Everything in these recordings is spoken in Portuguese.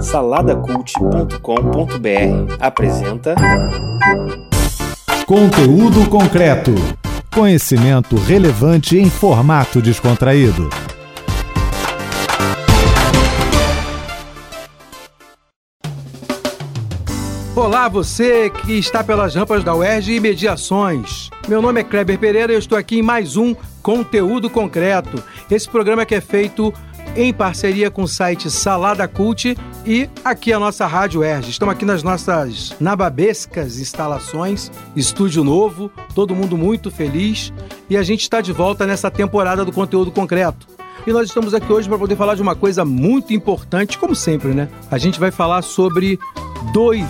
Saladacult.com.br apresenta Conteúdo concreto. Conhecimento relevante em formato descontraído. Olá, você que está pelas rampas da UERJ e Mediações. Meu nome é Kleber Pereira e eu estou aqui em mais um Conteúdo Concreto. Esse programa que é feito em parceria com o site Salada Cult e aqui a nossa Rádio Erge. Estamos aqui nas nossas nababescas instalações, estúdio novo, todo mundo muito feliz e a gente está de volta nessa temporada do conteúdo concreto. E nós estamos aqui hoje para poder falar de uma coisa muito importante, como sempre, né? A gente vai falar sobre Doe.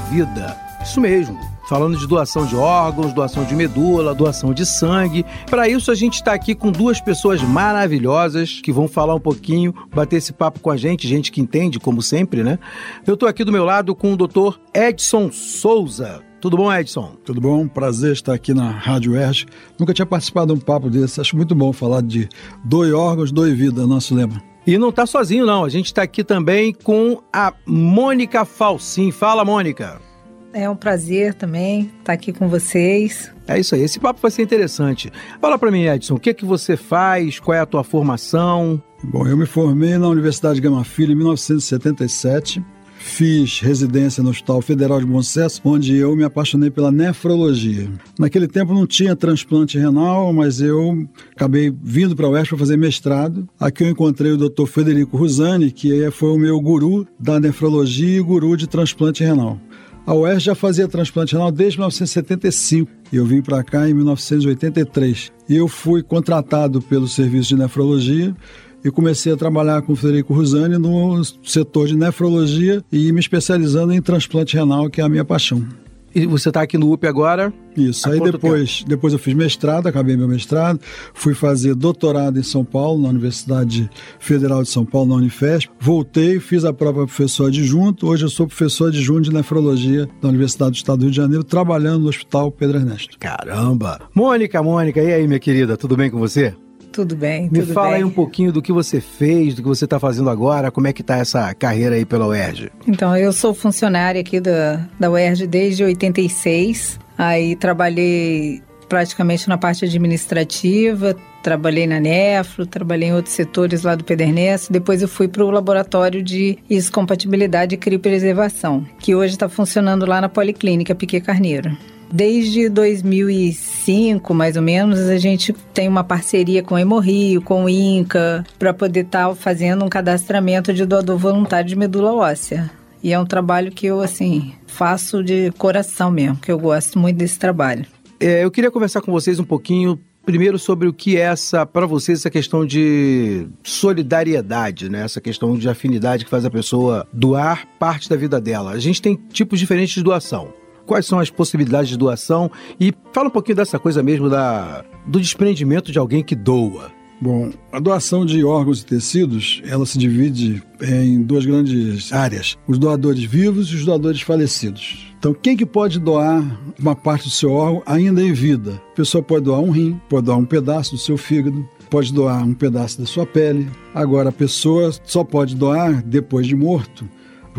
Isso mesmo falando de doação de órgãos, doação de medula, doação de sangue. Para isso, a gente está aqui com duas pessoas maravilhosas que vão falar um pouquinho, bater esse papo com a gente, gente que entende, como sempre, né? Eu estou aqui do meu lado com o doutor Edson Souza. Tudo bom, Edson? Tudo bom, prazer estar aqui na Rádio Erge. Nunca tinha participado de um papo desse, acho muito bom falar de doe órgãos, doe vida, nosso lema. E não está sozinho, não. A gente está aqui também com a Mônica Falsim. Fala, Mônica. É um prazer também estar aqui com vocês. É isso aí, esse papo vai ser interessante. Fala para mim, Edson, o que é que você faz? Qual é a tua formação? Bom, eu me formei na Universidade Gama Filho em 1977. Fiz residência no Hospital Federal de Bom Sucesso, onde eu me apaixonei pela nefrologia. Naquele tempo não tinha transplante renal, mas eu acabei vindo para a UERJ para fazer mestrado. Aqui eu encontrei o Dr. Federico Rusani, que foi o meu guru da nefrologia e guru de transplante renal. A UERJ já fazia transplante renal desde 1975 e eu vim para cá em 1983. E eu fui contratado pelo serviço de nefrologia e comecei a trabalhar com o Federico Rusani no setor de nefrologia e me especializando em transplante renal, que é a minha paixão. E você está aqui no UP agora? Isso. Aí depois, depois eu fiz mestrado, acabei meu mestrado, fui fazer doutorado em São Paulo, na Universidade Federal de São Paulo, na Unifesp. Voltei, fiz a prova professor adjunto. Hoje eu sou professor adjunto de nefrologia da Universidade do Estado do Rio de Janeiro, trabalhando no Hospital Pedro Ernesto. Caramba! Mônica, Mônica, e aí, minha querida, tudo bem com você? Tudo bem, Me tudo fala bem. aí um pouquinho do que você fez, do que você está fazendo agora, como é que tá essa carreira aí pela UERJ? Então, eu sou funcionária aqui da, da UERJ desde 86. Aí trabalhei praticamente na parte administrativa, trabalhei na Nefro, trabalhei em outros setores lá do Pedernesto. Depois eu fui para o laboratório de iscompatibilidade e criopreservação, que hoje está funcionando lá na Policlínica Piquet Carneiro. Desde 2005, mais ou menos, a gente tem uma parceria com o Hemorrio, com o INCA, para poder estar tá fazendo um cadastramento de doador voluntário de medula óssea. E é um trabalho que eu, assim, faço de coração mesmo, que eu gosto muito desse trabalho. É, eu queria conversar com vocês um pouquinho primeiro sobre o que é essa para vocês essa questão de solidariedade, né? Essa questão de afinidade que faz a pessoa doar parte da vida dela. A gente tem tipos diferentes de doação. Quais são as possibilidades de doação? E fala um pouquinho dessa coisa mesmo da, do desprendimento de alguém que doa. Bom, a doação de órgãos e tecidos, ela se divide em duas grandes áreas: os doadores vivos e os doadores falecidos. Então, quem que pode doar uma parte do seu órgão ainda em vida? A pessoa pode doar um rim, pode doar um pedaço do seu fígado, pode doar um pedaço da sua pele. Agora, a pessoa só pode doar depois de morto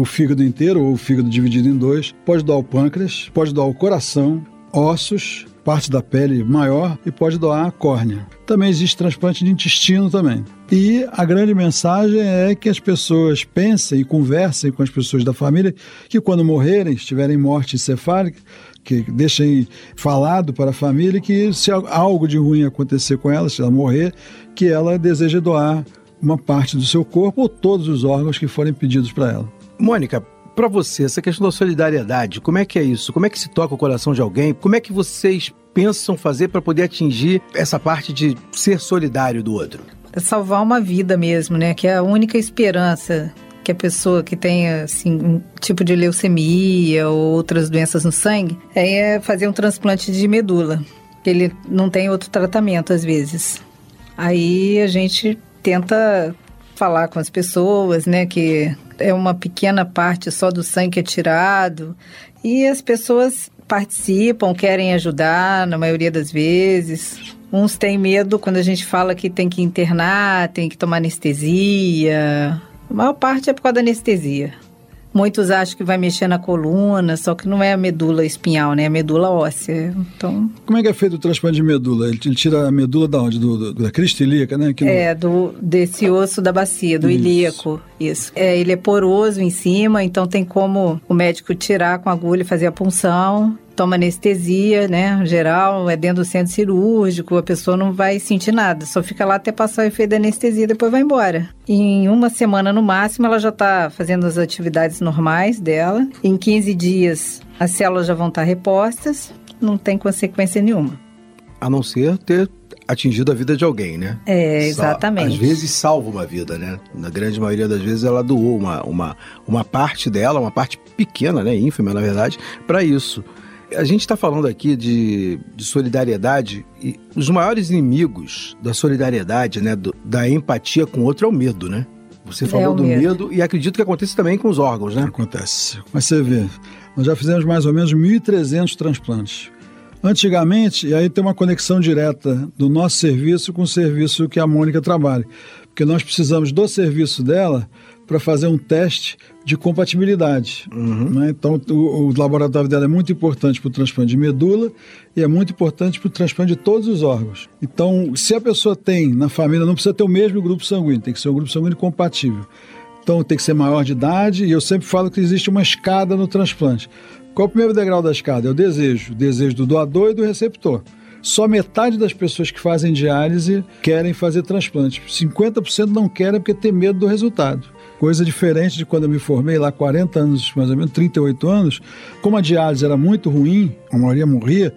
o fígado inteiro ou o fígado dividido em dois, pode doar o pâncreas, pode doar o coração, ossos, parte da pele maior e pode doar a córnea. Também existe transplante de intestino também. E a grande mensagem é que as pessoas pensem e conversem com as pessoas da família que quando morrerem, estiverem morte encefálica, que deixem falado para a família que se algo de ruim acontecer com ela, se ela morrer, que ela deseja doar uma parte do seu corpo ou todos os órgãos que forem pedidos para ela. Mônica, para você, essa questão da solidariedade, como é que é isso? Como é que se toca o coração de alguém? Como é que vocês pensam fazer para poder atingir essa parte de ser solidário do outro? É salvar uma vida mesmo, né? Que é a única esperança que a pessoa que tenha assim, um tipo de leucemia ou outras doenças no sangue é fazer um transplante de medula. Ele não tem outro tratamento às vezes. Aí a gente tenta falar com as pessoas, né, que é uma pequena parte só do sangue que é tirado e as pessoas participam, querem ajudar na maioria das vezes. Uns têm medo quando a gente fala que tem que internar, tem que tomar anestesia. A maior parte é por causa da anestesia. Muitos acham que vai mexer na coluna, só que não é a medula espinhal, né? É a medula óssea. Então, Como é que é feito o transplante de medula? Ele, tira a medula da onde? Do, do- da crista ilíaca, né? No- é do desse osso da bacia, do Isso. ilíaco. Isso. É, ele é poroso em cima, então tem como o médico tirar com a agulha e fazer a punção. Toma anestesia, né? Geral, é dentro do centro cirúrgico, a pessoa não vai sentir nada, só fica lá até passar o efeito da anestesia e depois vai embora. Em uma semana no máximo, ela já está fazendo as atividades normais dela. Em 15 dias, as células já vão estar repostas, não tem consequência nenhuma. A não ser ter atingido a vida de alguém, né? É, exatamente. Às vezes salva uma vida, né? Na grande maioria das vezes ela doou uma, uma, uma parte dela, uma parte pequena, né? ínfima, na verdade, para isso. A gente está falando aqui de, de solidariedade e os maiores inimigos da solidariedade, né? do- da empatia com o outro é o medo, né? Você falou o do medo. medo e acredito que acontece também com os órgãos, né? Acontece. Mas você vê, nós já fizemos mais ou menos 1.300 transplantes. Antigamente, e aí tem uma conexão direta do nosso serviço com o serviço que a Mônica trabalha. Porque nós precisamos do serviço dela para fazer um teste de compatibilidade. né? Então, o, o laboratório dela é muito importante para o transplante de medula e é muito importante para o transplante de todos os órgãos. Então, se a pessoa tem na família, não precisa ter o mesmo grupo sanguíneo, tem que ser um grupo sanguíneo compatível. Então tem que ser maior de idade e eu sempre falo que existe uma escada no transplante. Qual é o primeiro degrau da escada? É o desejo. O desejo do doador e do receptor. Só metade das pessoas que fazem diálise querem fazer transplante. 50% não querem porque tem medo do resultado. Coisa diferente de quando eu me formei lá 40 anos, mais ou menos 38 anos, como a diálise era muito ruim, a maioria morria,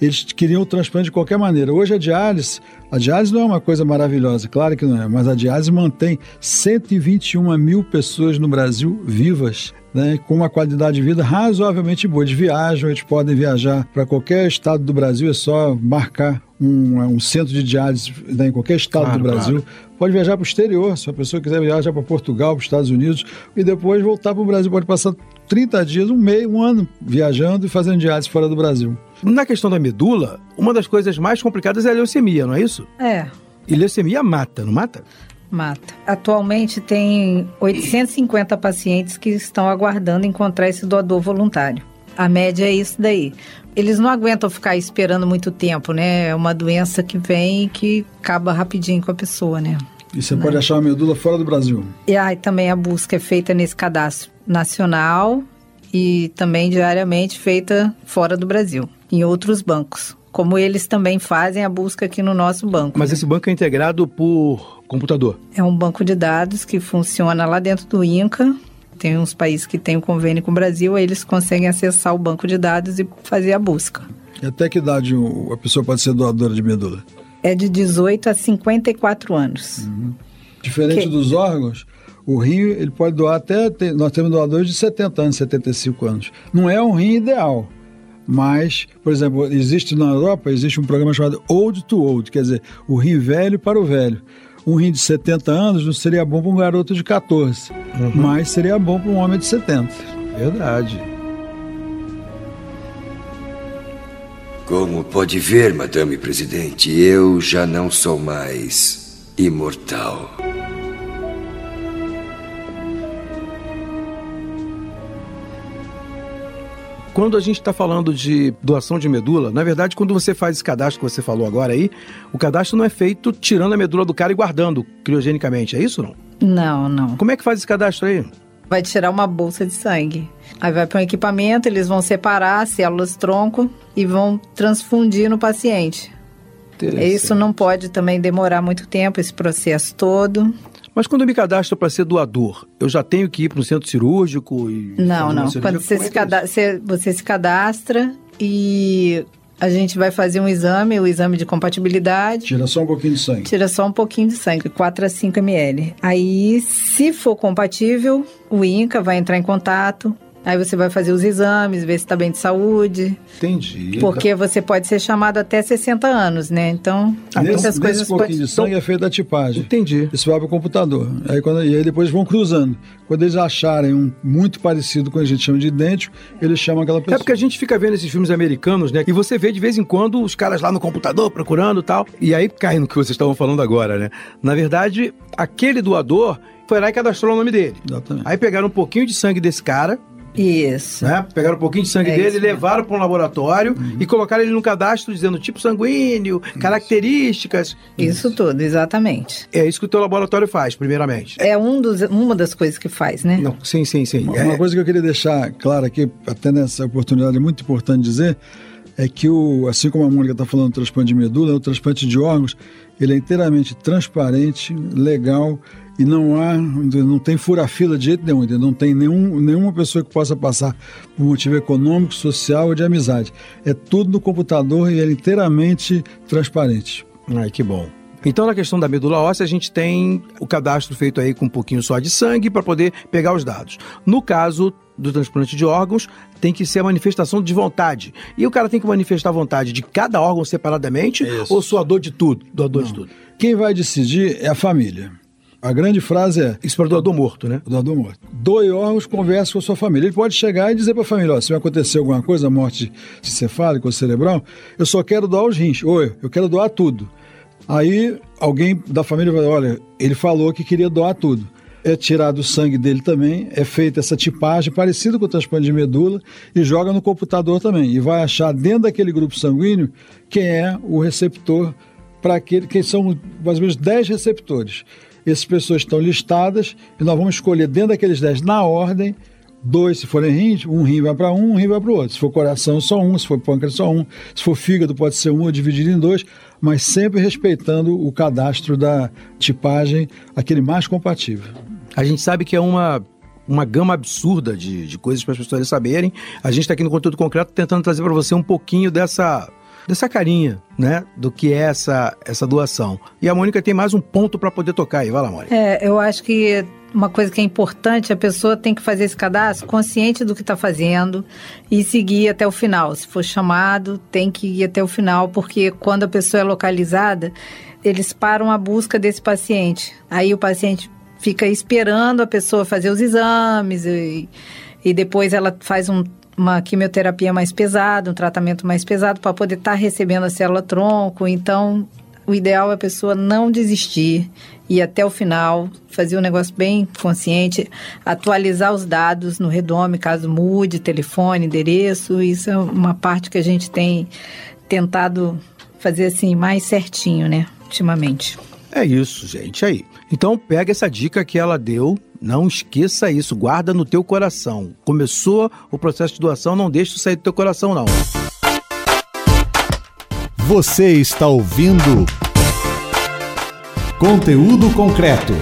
eles queriam o transplante de qualquer maneira. Hoje a diálise, a diálise não é uma coisa maravilhosa, claro que não é, mas a diálise mantém 121 mil pessoas no Brasil vivas. Né, com uma qualidade de vida razoavelmente boa. Eles viajam, eles podem viajar para qualquer estado do Brasil, é só marcar um, um centro de diálise né, em qualquer estado Claro, do Brasil. Pode viajar para o exterior, se a pessoa quiser viajar para Portugal, para os Estados Unidos, e depois voltar para o Brasil. Pode passar 30 dias, um mês, um ano viajando e fazendo diálise fora do Brasil. Na questão da medula, uma das coisas mais complicadas é a leucemia, não é isso? É, E leucemia mata, não mata? mata. Atualmente tem 850 pacientes que estão aguardando encontrar esse doador voluntário. A média é isso daí. Eles não aguentam ficar esperando muito tempo, né? É uma doença que vem e que acaba rapidinho com a pessoa, né? E você pode achar uma medula fora do Brasil. E aí também a busca é feita nesse cadastro nacional e também diariamente feita fora do Brasil, em outros bancos. Como eles também fazem a busca aqui no nosso banco. Mas esse banco é integrado por computador. É um banco de dados que funciona lá dentro do INCA. Tem uns países que têm um convênio com o Brasil, aí eles conseguem acessar o banco de dados e fazer a busca. E até que idade o- a pessoa pode ser doadora de medula? É de 18 a 54 anos. Diferente Que- dos órgãos, o rim ele pode doar até. nós temos doadores de 70 anos, 75 anos. Não é um rim ideal. Mas, por exemplo, existe na Europa, existe um programa chamado Old to Old, quer dizer, o rim velho para o velho. Um rim de 70 anos não seria bom para um garoto de 14, mas seria bom para um homem de 70. Verdade. Como pode ver, Madame Presidente, eu já não sou mais imortal. Quando a gente está falando de doação de medula, na verdade, quando você faz esse cadastro que você falou agora aí, o cadastro não é feito tirando a medula do cara e guardando criogenicamente, é isso não? Não, não. Como é que faz esse cadastro aí? Vai tirar uma bolsa de sangue. Aí vai para um equipamento, eles vão separar as células tronco e vão transfundir no paciente. Isso não pode também demorar muito tempo, esse processo todo. Mas quando eu me cadastro para ser doador, eu já tenho que ir para um centro cirúrgico e. Não, não. Quando você é se, é cada- você- você se cadastra e a gente vai fazer um exame, o exame de compatibilidade. Tira só um pouquinho de sangue. Tira só um pouquinho de sangue, 4 a 5 ml. Aí, se for compatível, o INCA vai entrar em contato. Aí você vai fazer os exames, ver se está bem de saúde. Entendi. Porque você pode ser chamado até 60 anos, né? Então, Nesse, muitas nesse coisas pouquinho podem... de sangue é feita a tipagem. Entendi. Isso vai para o computador. Aí quando, e aí depois vão cruzando. Quando eles acharem um muito parecido com o que a gente chama de idêntico, eles chamam aquela pessoa. É porque a gente fica vendo esses filmes americanos, né? E você vê de vez em quando os caras lá no computador procurando e tal. E aí cai no que vocês estavam falando agora, né? Na verdade, aquele doador foi lá e cadastrou o nome dele. Exatamente. Aí pegaram um pouquinho de sangue desse cara, Isso. né? Pegaram um pouquinho de sangue É dele, isso levaram para um laboratório Uhum. e colocaram ele no cadastro dizendo tipo sanguíneo, características. Isso tudo, exatamente. É isso que o teu laboratório faz, primeiramente. É um dos, uma das coisas que faz, né? Não, sim, sim, sim. Uma, É, uma coisa que eu queria deixar claro aqui, até nessa oportunidade, é muito importante dizer, é que o, assim como a Mônica está falando do transplante de medula, o transplante de órgãos, ele é inteiramente transparente, legal e não há, não tem fura-fila de jeito nenhum, não tem nenhum, nenhuma pessoa que possa passar por motivo econômico, social ou de amizade. É tudo no computador e é inteiramente transparente. Ai, que bom. Então, na questão da medula óssea, a gente tem o cadastro feito aí com um pouquinho só de sangue para poder pegar os dados. No caso do transplante de órgãos, tem que ser a manifestação de vontade. E o cara tem que manifestar a vontade de cada órgão separadamente Isso. ou doador de tudo? Doador de tudo. Quem vai decidir é a família. A grande frase é Isso para doador morto, né? o doador morto. Doe órgãos, converse com a sua família. Ele pode chegar e dizer para a família: ó, se vai acontecer alguma coisa, morte cefálica ou cerebral, eu só quero doar os rins. Ou eu quero doar tudo. Aí alguém da família vai: olha, ele falou que queria doar tudo. É tirado o sangue dele também, é feita essa tipagem parecida com o transplante de medula e joga no computador também. E vai achar dentro daquele grupo sanguíneo quem é o receptor para aquele, que são mais ou menos 10 receptores. Essas pessoas estão listadas e nós vamos escolher dentro daqueles 10 na ordem, dois se forem rins, um rim vai para um, um rim vai para o outro. Se for coração, só um, se for pâncreas, só um. Se for fígado, pode ser um dividido em dois, mas sempre respeitando o cadastro da tipagem, aquele mais compatível. A gente sabe que é uma, uma gama absurda de, de coisas para as pessoas saberem. A gente está aqui no Conteúdo Concreto tentando trazer para você um pouquinho dessa, dessa carinha, né? Do que é essa, essa doação. E a Mônica tem mais um ponto para poder tocar aí. Vai lá, Mônica. É, eu acho que uma coisa que é importante, a pessoa tem que fazer esse cadastro consciente do que está fazendo e seguir até o final. Se for chamado, tem que ir até o final, porque quando a pessoa é localizada, eles param a busca desse paciente. Aí o paciente fica esperando a pessoa fazer os exames e, e depois ela faz um, uma quimioterapia mais pesada, um tratamento mais pesado para poder estar recebendo a célula tronco. Então, o ideal é a pessoa não desistir ir até o final, fazer um negócio bem consciente, atualizar os dados no Redome, caso mude, telefone, endereço. Isso é uma parte que a gente tem tentado fazer assim mais certinho, né, ultimamente. É isso, gente, aí. Então pega essa dica que ela deu, não esqueça isso, guarda no teu coração. Começou o processo de doação, não deixe sair do teu coração não. Você está ouvindo Conteúdo Concreto.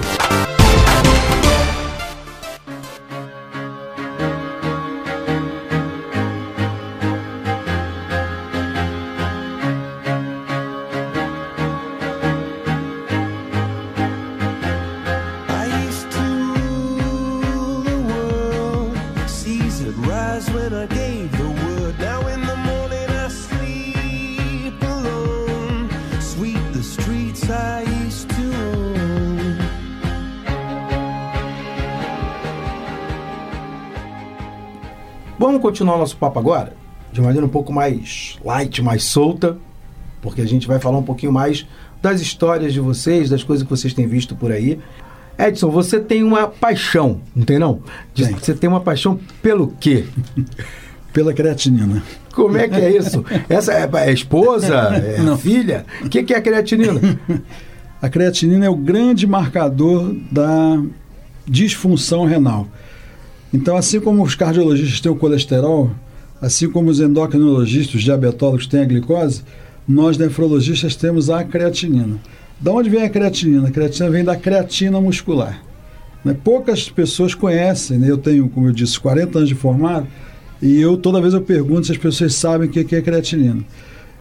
Continuar nosso papo agora, de maneira um pouco mais light, mais solta, porque a gente vai falar um pouquinho mais das histórias de vocês, das coisas que vocês têm visto por aí. Edson, você tem uma paixão, não tem não? Tem. Você tem uma paixão pelo quê? Pela creatinina. Como é que é isso? Essa é a esposa? É a filha? O que, que é a creatinina? A creatinina é o grande marcador da disfunção renal. Então, assim como os cardiologistas têm o colesterol, assim como os endocrinologistas, os diabetólogos têm a glicose, nós nefrologistas temos a creatinina. Da onde vem a creatinina? A creatinina vem da creatina muscular. Né? Poucas pessoas conhecem, né? eu tenho, como eu disse, 40 anos de formado, e eu toda vez eu pergunto se as pessoas sabem o que é creatinina.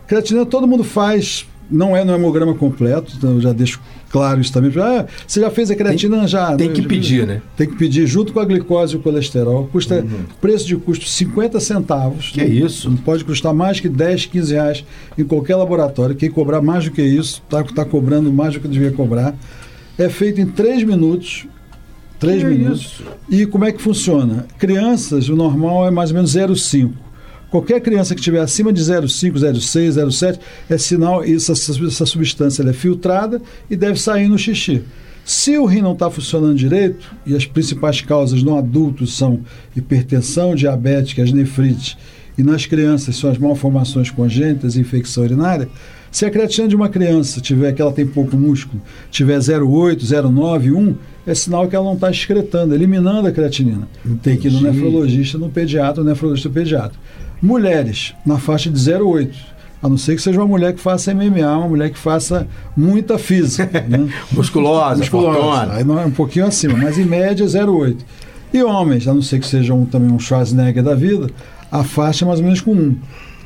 Creatinina todo mundo faz, não é no hemograma completo, então eu já deixo claro isso também. Ah, você já fez a creatina? já. tem que pedir, né? Tem que pedir junto com a glicose e o colesterol. Custa preço de custo 50 centavos. Que Não- isso? Não pode custar mais que 10, 15 reais em qualquer laboratório. Quem cobrar mais do que isso, está tá cobrando mais do que devia cobrar. É feito em 3 minutos. 3 Que minutos. isso? E como é que funciona? Crianças, o normal é mais ou menos 0,5. Qualquer criança que tiver acima de 0,5, 0,6, 0,7, é sinal, essa, essa substância é filtrada e deve sair no xixi. Se o rim não está funcionando direito, e as principais causas no adulto são hipertensão diabética, as nefrites, e nas crianças são as malformações congênitas e infecção urinária, se a creatina de uma criança tiver que ela tem pouco músculo, tiver 0,8, 0,9, 1, é sinal que ela não está excretando, eliminando a creatinina. Tem que ir no Entendi. nefrologista, no pediatra, no nefrologista pediatra. Mulheres, na faixa de 0,8. A não ser que seja uma mulher que faça MMA, uma mulher que faça muita física. né? Musculosa, fortuna. Aí não é um pouquinho acima, mas em média 0,8. E homens, a não ser que seja um, também um Schwarzenegger da vida, a faixa é mais ou menos com 1.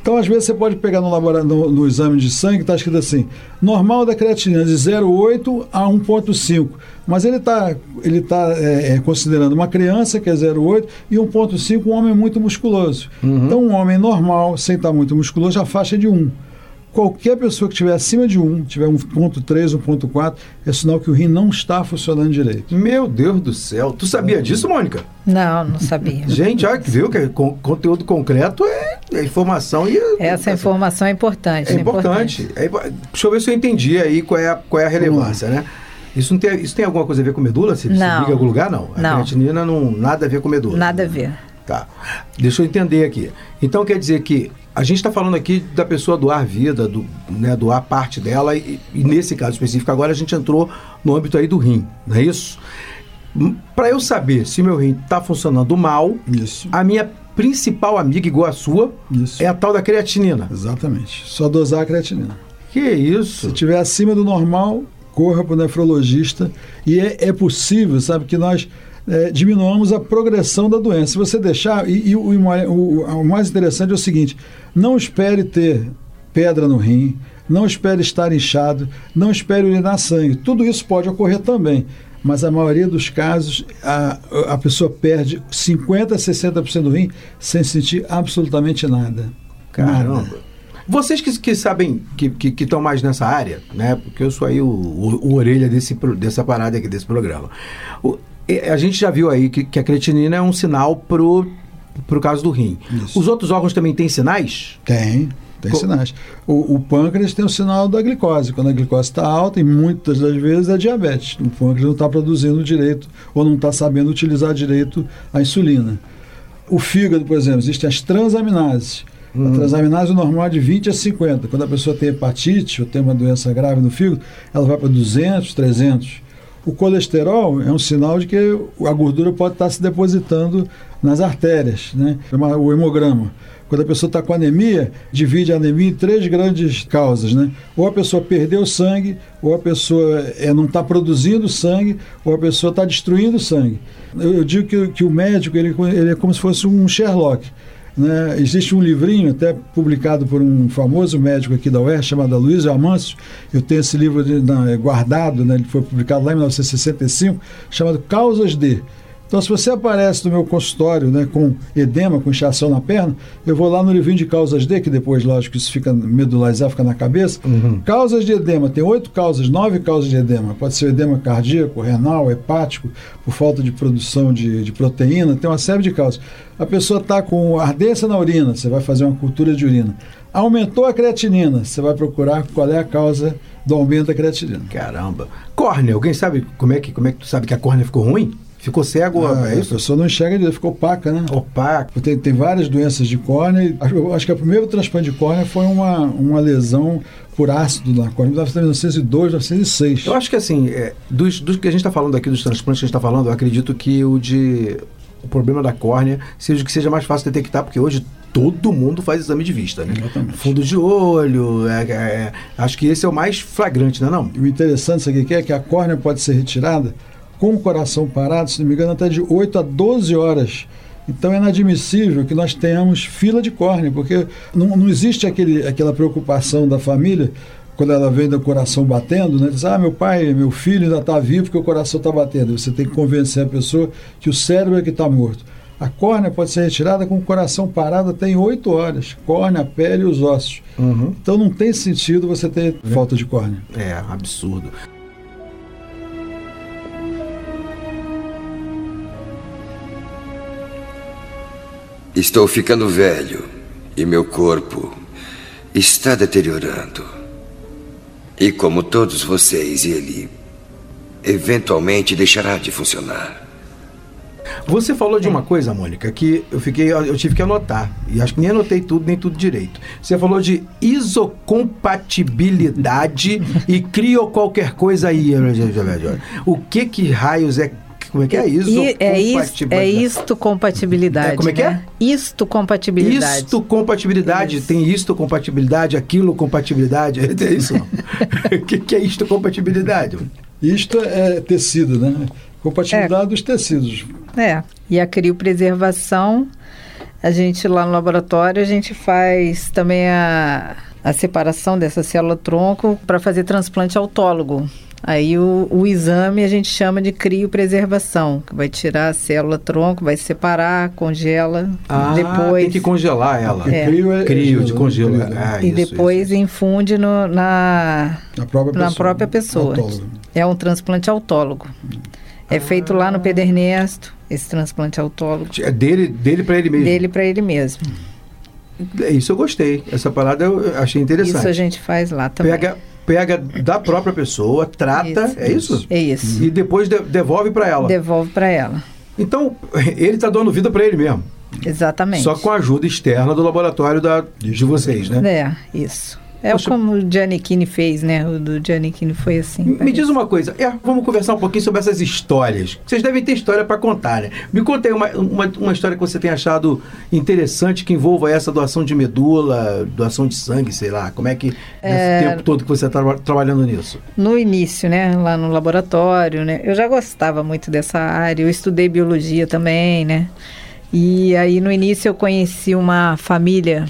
Então, às vezes, você pode pegar no, labora- no, no exame de sangue, está escrito assim: normal da creatinina de 0,8 a 1,5. Mas ele está ele tá, é, é, considerando uma criança, que é 0,8, e 1,5 um homem muito musculoso. Então, um homem normal, sem estar muito musculoso, a faixa é de 1. Qualquer pessoa que estiver acima de 1, tiver 1.3, 1.4, é sinal que o rim não está funcionando direito. Meu Deus do céu. Tu sabia disso, Mônica? Não, não sabia. Gente, olha que viu que con- conteúdo concreto é, é informação e Essa informação é importante. é importante. É impo- deixa eu ver se eu entendi aí qual é a, qual é a relevância, né? Isso, não tem, isso tem alguma coisa a ver com medula? Se, se Não. liga em algum lugar? Não. A Não. creatinina não nada a ver com medula. Nada a ver. Tá. Deixa eu entender aqui. Então quer dizer que a gente está falando aqui da pessoa doar vida, do, né, doar parte dela, e, e nesse caso específico agora a gente entrou no âmbito aí do rim, não é isso? Para eu saber se meu rim está funcionando mal, Isso. a minha principal amiga igual a sua Isso. é a tal da creatinina. Exatamente. Só dosar a creatinina. Que isso? Se estiver acima do normal, corra para o nefrologista. E é, é possível, sabe, que nós é, diminuamos a progressão da doença. Se você deixar. E, e o, o- o mais interessante é o seguinte: não espere ter pedra no rim, não espere estar inchado, não espere urinar sangue. Tudo isso pode ocorrer também. Mas a maioria dos casos, a, a pessoa perde 50% a 60% do rim sem sentir absolutamente nada. Caramba. Nada. Vocês que, que sabem, que estão que, estão mais nessa área, né? Porque eu sou aí o, o- o orelha desse, dessa parada aqui, desse programa. O- a gente já viu aí que, que a creatinina é um sinal pro, pro caso do rim. Isso. Os outros órgãos também têm sinais? Tem, tem Co- sinais. O, o pâncreas tem o sinal da glicose. Quando a glicose está alta, e muitas das vezes é diabetes. O pâncreas não está produzindo direito ou não está sabendo utilizar direito a insulina. O fígado, por exemplo, existem as transaminases. A transaminase normal é de 20 a 50. Quando a pessoa tem hepatite ou tem uma doença grave no fígado, ela vai para 200, 300. O colesterol é um sinal de que a gordura pode estar se depositando nas artérias, né? O hemograma. Quando a pessoa está com anemia, divide a anemia em três grandes causas, né? Ou a pessoa perdeu sangue, ou a pessoa é, não está produzindo sangue, ou a pessoa está destruindo sangue. Eu, eu digo que, que o médico ele, ele é como se fosse um Sherlock. Né? Existe um livrinho, até publicado por um famoso médico aqui da UERJ, chamado Luiz Amâncio. Eu tenho esse livro de- na- guardado, né? ele foi publicado lá em 1965, chamado Causas de. Então, se você aparece no meu consultório né, com edema, com inchação na perna, eu vou lá no livrinho de causas de, que depois, lógico, isso fica medularizado, fica na cabeça. Causas de edema, tem oito causas, nove causas de edema. Pode ser edema cardíaco, renal, hepático, por falta de produção de, de proteína, tem uma série de causas. A pessoa está com ardência na urina, você vai fazer uma cultura de urina. Aumentou a creatinina, você vai procurar qual é a causa do aumento da creatinina. Caramba. Córnea, alguém sabe como é que, como é que tu sabe que a córnea ficou ruim? Ficou cego? Ah, é a isso? pessoa não enxerga direito, ficou opaca, né? Opaco. Tem, tem várias doenças de córnea. acho- acho que o primeiro transplante de córnea foi uma, uma lesão por ácido na córnea. Em 1902, 1906. Eu acho que assim, é, dos, dos que a gente está falando aqui, dos transplantes que a gente está falando, eu acredito que o de. O problema da córnea seja o que seja mais fácil detectar, porque hoje todo mundo faz exame de vista, né? Exatamente. Fundo de olho, é, é, acho que esse é o mais flagrante, não é não? E o interessante, sabe o que é? Que a córnea pode ser retirada com o coração parado, se não me engano, até de 8 a 12 horas. Então é inadmissível que nós tenhamos fila de córnea, porque não, não existe aquele, aquela preocupação da família quando ela vem do coração batendo, né? Diz, ah, meu pai, meu filho ainda está vivo porque o coração está batendo. Você tem que convencer a pessoa que o cérebro é que está morto. A córnea pode ser retirada com o coração parado até em 8 horas. Córnea, pele e os ossos. Então não tem sentido você ter falta de córnea. É, absurdo. Estou ficando velho e meu corpo está deteriorando. E como todos vocês, ele eventualmente deixará de funcionar. Você falou de uma coisa, Mônica, que eu fiquei, eu tive que anotar. E acho que nem anotei tudo, nem tudo direito. Você falou de isocompatibilidade e criou qualquer coisa aí. O que que raios é? Como é que é isso? E é, is, é isto compatibilidade. É, como é que é? né? Isto compatibilidade. Isto compatibilidade, Isso. tem isto compatibilidade, aquilo compatibilidade, é isso não? O que, que é isto compatibilidade? Isto é tecido, né? Compatibilidade dos tecidos. É. E a criopreservação, a gente lá no laboratório, a gente faz também a, a separação dessa célula-tronco para fazer transplante autólogo. Aí o, o exame a gente chama de criopreservação, que vai tirar a célula-tronco, vai separar, congela, Ah, depois tem que congelar ela. Porque É. crio é Crio de gelo, congelo. crio, né? Ah, e isso, depois isso. infunde no- na, Na própria na pessoa. própria pessoa. Autólogo. É um transplante autólogo. É feito lá no Pedro Ernesto, esse transplante autólogo. É dele, dele para ele mesmo. Dele para ele mesmo. É, Isso eu gostei. Essa parada eu achei interessante. Isso a gente faz lá também. Pega, pega da própria pessoa, trata, é isso? É isso. E depois de- devolve para ela. Devolve para ela. Então, ele tá dando vida para ele mesmo. Exatamente. Só com a ajuda externa do laboratório da, de vocês, né? É, isso. É Poxa. como o Giannichini fez, né? O do Giannichini foi assim. Me diz uma coisa, é, vamos conversar um pouquinho sobre essas histórias. Vocês devem ter história para contar, né? Me conta aí uma, uma, uma história que você tenha achado interessante que envolva essa doação de medula, doação de sangue, sei lá. Como é que, nesse tempo todo que você está trabalhando nisso? No início, né? Lá no laboratório, né? Eu já gostava muito dessa área. Eu estudei biologia também, né? E aí no início eu conheci uma família.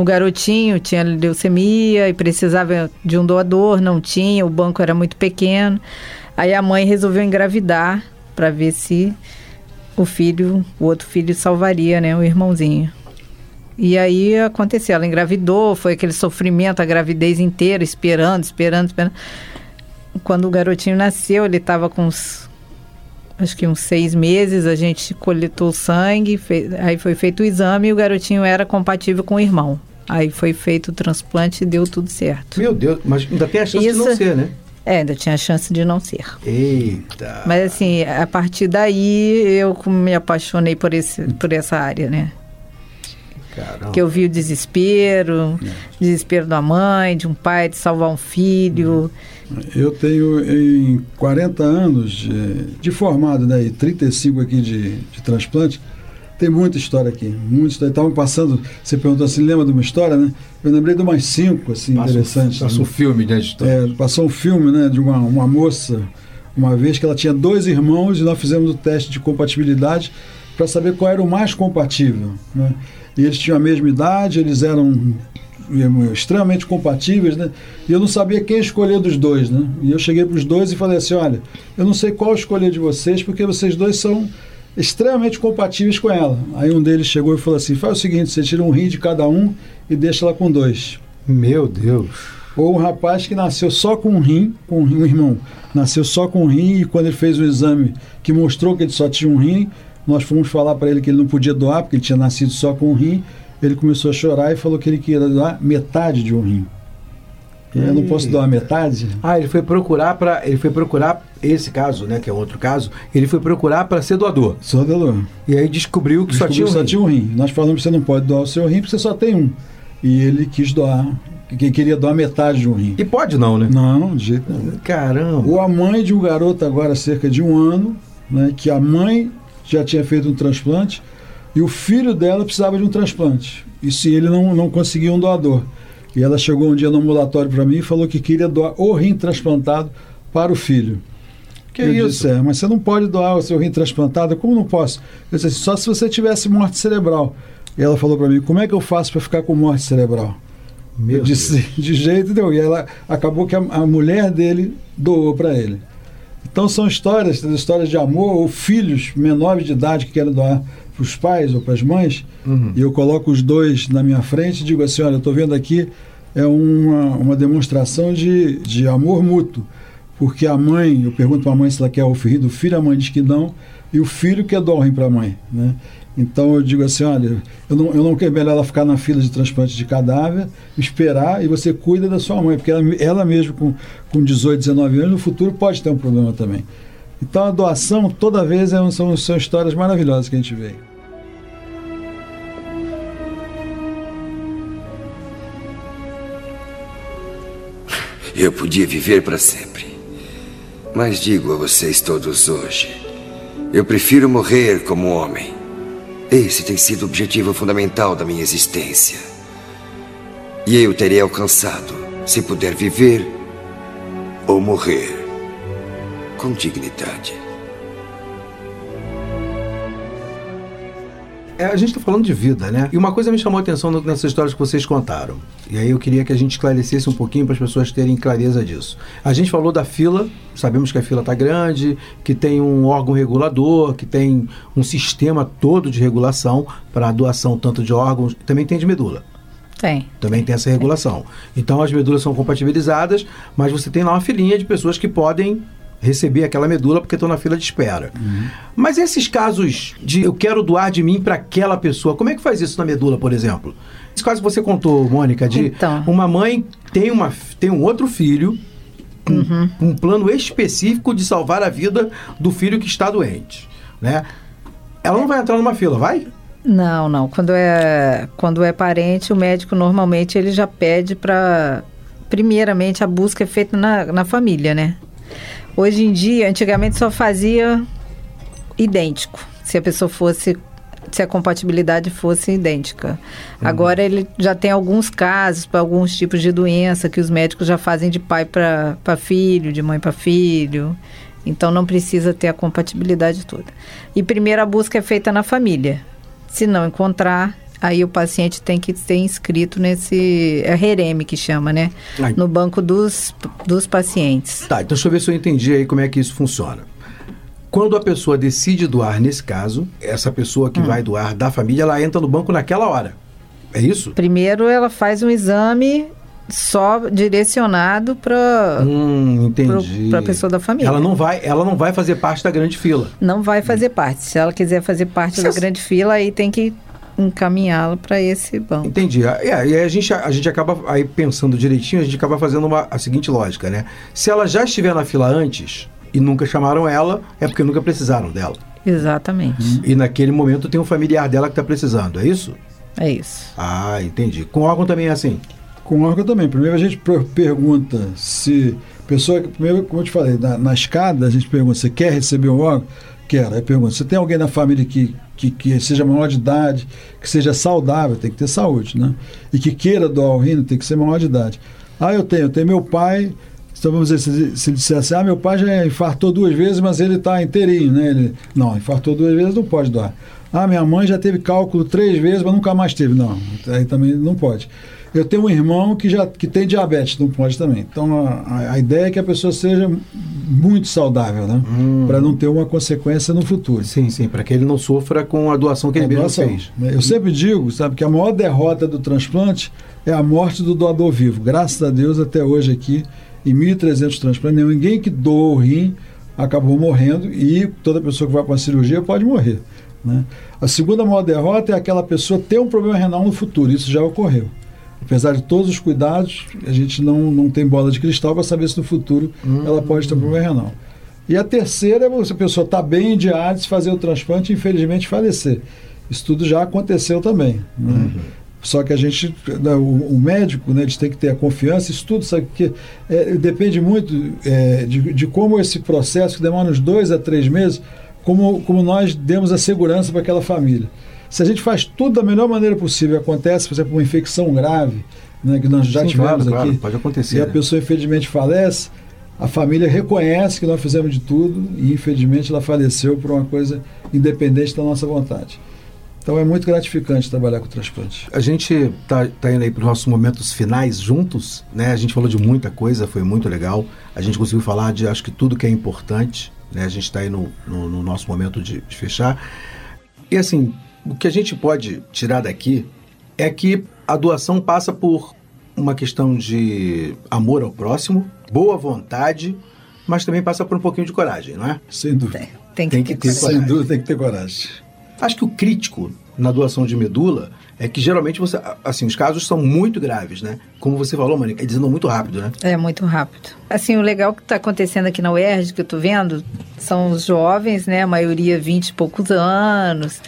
Um garotinho tinha leucemia e precisava de um doador, não tinha, o banco era muito pequeno. Aí a mãe resolveu engravidar para ver se o filho, o outro filho salvaria, né, o irmãozinho. E aí aconteceu, ela engravidou, foi aquele sofrimento a gravidez inteira, esperando, esperando, esperando. Quando o garotinho nasceu, ele estava com uns, acho que uns seis meses, a gente coletou sangue, fez, aí foi feito o exame e o garotinho era compatível com o irmão. Aí foi feito o transplante e deu tudo certo. Meu Deus, mas ainda tem a chance de não Isso- ser, né? É, ainda tinha chance de não ser. Eita. Mas assim, a partir daí eu me apaixonei por, esse, por essa área, né? Caramba. Que eu vi o desespero, desespero da mãe, de um pai de salvar um filho. Eu tenho em 40 anos de, de formado, né, e 35 aqui de, de transplante, tem muita história aqui, muita história. Estavam passando, você perguntou assim, lembra de uma história, né? Eu lembrei de umas cinco, assim, Passa um- interessantes. Passa né? um filme, né, de história. É, passou um filme né, de uma, uma moça, uma vez que ela tinha dois irmãos e nós fizemos o teste de compatibilidade para saber qual era o mais compatível. Né? E eles tinham a mesma idade, eles eram extremamente compatíveis, né? E eu não sabia quem escolher dos dois, né? E eu cheguei para os dois e falei assim, olha, eu não sei qual escolher de vocês, porque vocês dois são extremamente compatíveis com ela. Aí um deles chegou e falou assim, faz o seguinte, você tira um rim de cada um e deixa ela com dois. Meu Deus. Ou um rapaz que nasceu só com um rim, com um rim, irmão, nasceu só com um rim e quando ele fez o exame que mostrou que ele só tinha um rim, nós fomos falar para ele que ele não podia doar, porque ele tinha nascido só com um rim. Ele começou a chorar e falou que ele queria doar metade de um rim. Eu não posso doar metade? Ah, ele foi procurar para, ele foi procurar esse caso, né, que é outro caso. Ele foi procurar para ser doador. Só doador. E aí descobriu que Descobriu só tinha um rim. rim. Nós falamos que você não pode doar o seu rim porque você só tem um. E ele quis doar, que queria doar metade de um rim. E pode não, né? Não, de jeito nenhum. Caramba. Ou a mãe de um garoto agora cerca de um ano, né, que a mãe já tinha feito um transplante e o filho dela precisava de um transplante. E se ele não, não conseguia um doador. E ela chegou um dia no ambulatório para mim e falou que queria doar o rim transplantado para o filho. Que eu isso? Disse, é, mas você não pode doar o seu rim transplantado. Como não posso? Eu disse, só se você tivesse morte cerebral. E ela falou para mim, como é que eu faço para ficar com morte cerebral? Meu eu disse, de jeito nenhum. E ela acabou que a, a mulher dele doou para ele. Então são histórias, histórias de amor, ou filhos menores de idade que querem doar para os pais ou para as mães. Uhum. E eu coloco os dois na minha frente e digo assim: olha, eu estou vendo aqui é uma, uma demonstração de, de amor mútuo. Porque a mãe, eu pergunto para a mãe se ela quer o rim do filho, a mãe diz que não, e o filho quer o rim para a mãe. Né? Então eu digo assim, olha, eu não, eu não quero melhor ela ficar na fila de transplante de cadáver, esperar e você cuida da sua mãe, porque ela, ela mesmo com, com 18, 19 anos, no futuro pode ter um problema também. Então a doação toda vez é um- são, são histórias maravilhosas que a gente vê. Eu podia viver para sempre. Mas digo a vocês todos hoje: eu prefiro morrer como homem. Esse tem sido o objetivo fundamental da minha existência. E eu terei alcançado se puder viver ou morrer com dignidade. É, a gente está falando de vida, né? E uma coisa me chamou a atenção nessas histórias que vocês contaram. E aí eu queria que a gente esclarecesse um pouquinho para as pessoas terem clareza disso. A gente falou da fila, sabemos que a fila está grande, que tem um órgão regulador, que tem um sistema todo de regulação para a doação tanto de órgãos, também tem de medula. Tem. Também tem essa regulação. Então as medulas são compatibilizadas, mas você tem lá uma filinha de pessoas que podem receber aquela medula porque estão na fila de espera. Mas esses casos de eu quero doar de mim para aquela pessoa, como é que faz isso na medula, por exemplo? Esse caso que você contou, Mônica, de Então. uma mãe tem, uma, tem um outro filho com um plano específico de salvar a vida do filho que está doente, né? Ela não vai entrar numa fila, vai? Não, não. Quando é, quando é parente, o médico normalmente ele já pede para. Primeiramente, a busca é feita na, na família, né? Hoje em dia, antigamente só fazia idêntico. Se a pessoa fosse. Se a compatibilidade fosse idêntica. Agora ele já tem alguns casos para alguns tipos de doença que os médicos já fazem de pai para filho, de mãe para filho. Então não precisa ter a compatibilidade toda. E primeiro a busca é feita na família. Se não encontrar, aí o paciente tem que ser inscrito nesse é REREME que chama, né? Ai. No banco dos, dos pacientes. Tá, então deixa eu ver se eu entendi aí como é que isso funciona. Quando a pessoa decide doar, nesse caso, essa pessoa que vai doar da família, ela entra no banco naquela hora. É isso? Primeiro ela faz um exame só direcionado para Hum, a pessoa da família. Ela não vai, ela não vai fazer parte da grande fila. Não vai fazer parte. Se ela quiser fazer parte da grande fila, aí tem que encaminhá-la para esse banco. Entendi. É, e aí a gente, a gente acaba aí pensando direitinho, a gente acaba fazendo uma, a seguinte lógica, né? Se ela já estiver na fila antes e nunca chamaram ela, é porque nunca precisaram dela. Exatamente. E naquele momento tem um familiar dela que está precisando, é isso? É isso. Ah, entendi. Com órgão também é assim. Com órgão também. Primeiro a gente per- pergunta se. Pessoa, primeiro, como eu te falei, na, na escada a gente pergunta: você quer receber um órgão? Quero. Aí pergunta: você tem alguém na família que, que, que seja maior de idade, que seja saudável, tem que ter saúde, né? E que queira doar o rim, tem que ser maior de idade. Ah, eu tenho. Eu tenho meu pai. Então vamos dizer, se, se ele dissesse, ah, meu pai já infartou duas vezes, mas ele está inteirinho, né? Ele, não, infartou duas vezes, não pode doar. Ah, minha mãe já teve cálculo três vezes, mas nunca mais teve. Não, aí também não pode. Eu tenho um irmão que já que tem diabetes, não pode também. Então a, a- a ideia é que a pessoa seja muito saudável, né? Para não ter uma consequência no futuro. Sim, sim, para que ele não sofra com a doação que ele A mesmo fez. né? Eu sempre digo, sabe, que a maior derrota do transplante é a morte do doador vivo. Graças a Deus, até hoje aqui, em 1.300 transplantes, ninguém que doa o rim acabou morrendo e toda pessoa que vai para uma cirurgia pode morrer. Né? A segunda maior derrota é aquela pessoa ter um problema renal no futuro. Isso já ocorreu. Apesar de todos os cuidados, a gente não, não tem bola de cristal para saber se no futuro ela pode ter um problema renal. E a terceira é se a pessoa está bem em diálise, fazer o transplante e infelizmente falecer. Isso tudo já aconteceu também. né? Só que a gente, né, o, o médico, né, eles têm que ter a confiança, isso tudo, sabe que é, depende muito é, de, de como esse processo, que demora uns dois a três meses, como, como nós demos a segurança para aquela família. Se a gente faz tudo da melhor maneira possível, acontece, por exemplo, uma infecção grave, né, que nós já Sim, tivemos claro, aqui, claro, pode acontecer, e a né? pessoa infelizmente falece, a família reconhece que nós fizemos de tudo e infelizmente ela faleceu por uma coisa independente da nossa vontade. Então é muito gratificante trabalhar com o transplante. A gente tá, tá indo aí para os nossos momentos finais juntos, né? A gente falou de muita coisa, foi muito legal. A gente conseguiu falar de acho que tudo que é importante, né? A gente está aí no, no, no nosso momento de, de fechar. E assim, o que a gente pode tirar daqui é que a doação passa por uma questão de amor ao próximo, boa vontade, mas também passa por um pouquinho de coragem, não é? Sem dúvida. Tem que, Tem que ter Sem coragem. dúvida tem que ter coragem. Acho que o crítico na doação de medula é que geralmente você, assim, os casos são muito graves, né? Como você falou, Mônica, eles andam muito rápido, né? É muito rápido. Assim, o legal que está acontecendo aqui na UERJ, que eu tô vendo, são os jovens, né? A maioria 20 e poucos anos.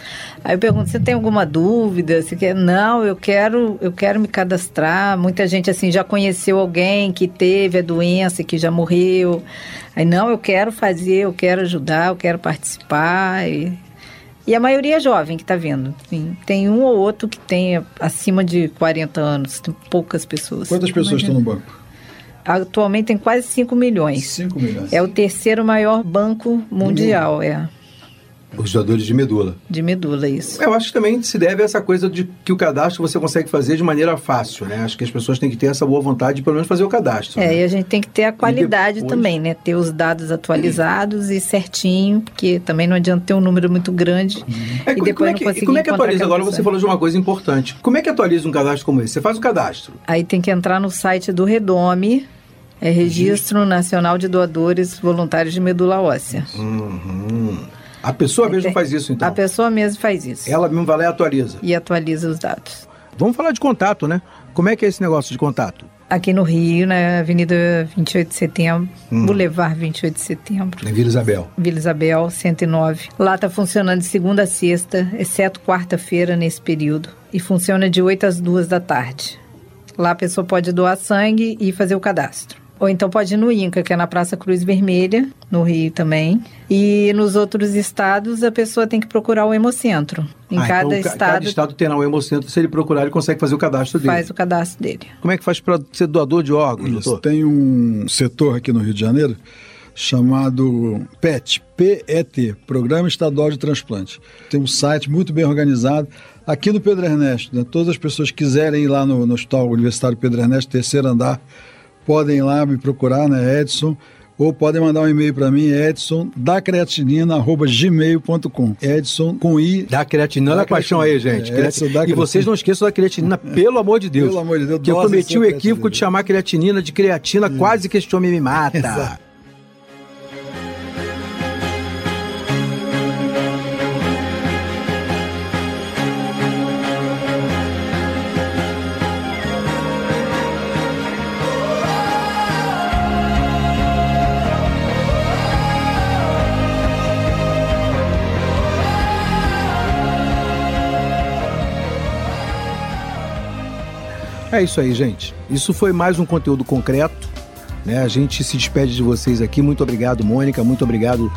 Aí eu pergunto, você tem alguma dúvida? Você quer? Não, eu quero, eu quero me cadastrar. Muita gente assim já conheceu alguém que teve a doença, e que já morreu. Aí não, eu quero fazer, eu quero ajudar, eu quero participar. E, e a maioria é jovem que está vindo. Sim. Tem um ou outro que tem acima de 40 anos, tem poucas pessoas. Quantas pessoas estão no banco? Atualmente tem quase 5 milhões. 5 milhões. É o terceiro maior banco mundial, é. Os doadores de medula. De medula, isso. Eu acho que também se deve a essa coisa de que o cadastro você consegue fazer de maneira fácil, né? Acho que as pessoas têm que ter essa boa vontade de pelo menos fazer o cadastro. É, né? e a gente tem que ter a qualidade depois- também, né? Ter os dados atualizados e certinho, porque também não adianta ter um número muito grande É, e co- depois como é não que, conseguir como é que atualiza? Agora você falou de uma coisa importante. Como é que atualiza um cadastro como esse? Você faz o cadastro. Aí tem que entrar no site do Redome, é Registro Nacional de Doadores Voluntários de Medula Óssea. Uhum. A pessoa mesmo faz isso, então. A pessoa mesmo faz isso. Ela mesmo vai lá e atualiza. E atualiza os dados. Vamos falar de contato, né? Como é que é esse negócio de contato? Aqui no Rio, na Avenida 28 de Setembro, Hum. Boulevard 28 de Setembro. Em Vila Isabel. Vila Isabel, 109. Lá tá funcionando de segunda a sexta, exceto quarta-feira nesse período. E funciona de 8 às 2 da tarde. Lá a pessoa pode doar sangue e fazer o cadastro. Ou então pode ir no INCA, que é na Praça Cruz Vermelha, no Rio também. E nos outros estados, a pessoa tem que procurar o Hemocentro. Em Ah, cada, então, estado, cada estado tem lá um hemocentro. Se ele procurar, ele consegue fazer o cadastro dele. faz o cadastro dele. Como é que faz para ser doador de órgãos, Isso. doutor? Tem um setor aqui no Rio de Janeiro chamado PET, PET, Programa Estadual de Transplante. Tem um site muito bem organizado. Aqui no Pedro Ernesto, né? todas as pessoas que quiserem ir lá no, no Hospital Universitário Pedro Ernesto, terceiro andar, podem ir lá me procurar, né, Edson, ou podem mandar um e-mail para mim, edson da gmail.com. Edson com i Dá creatinina da paixão aí, gente. creatinina. É, essa dá e vocês creatinina. não esqueçam da creatinina, pelo amor de Deus. Pelo amor de Deus, Que eu cometi o equívoco creatinina. de chamar creatinina de creatina, quase que este homem me mata. Exato. É isso aí, gente. Isso foi mais um conteúdo concreto. Né? A gente se despede de vocês aqui. Muito obrigado, Mônica. Muito obrigado,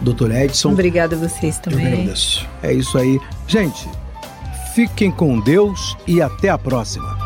Dr. Edson. Obrigada a vocês Eu também. agradeço. É isso aí. Gente, fiquem com Deus e até a próxima.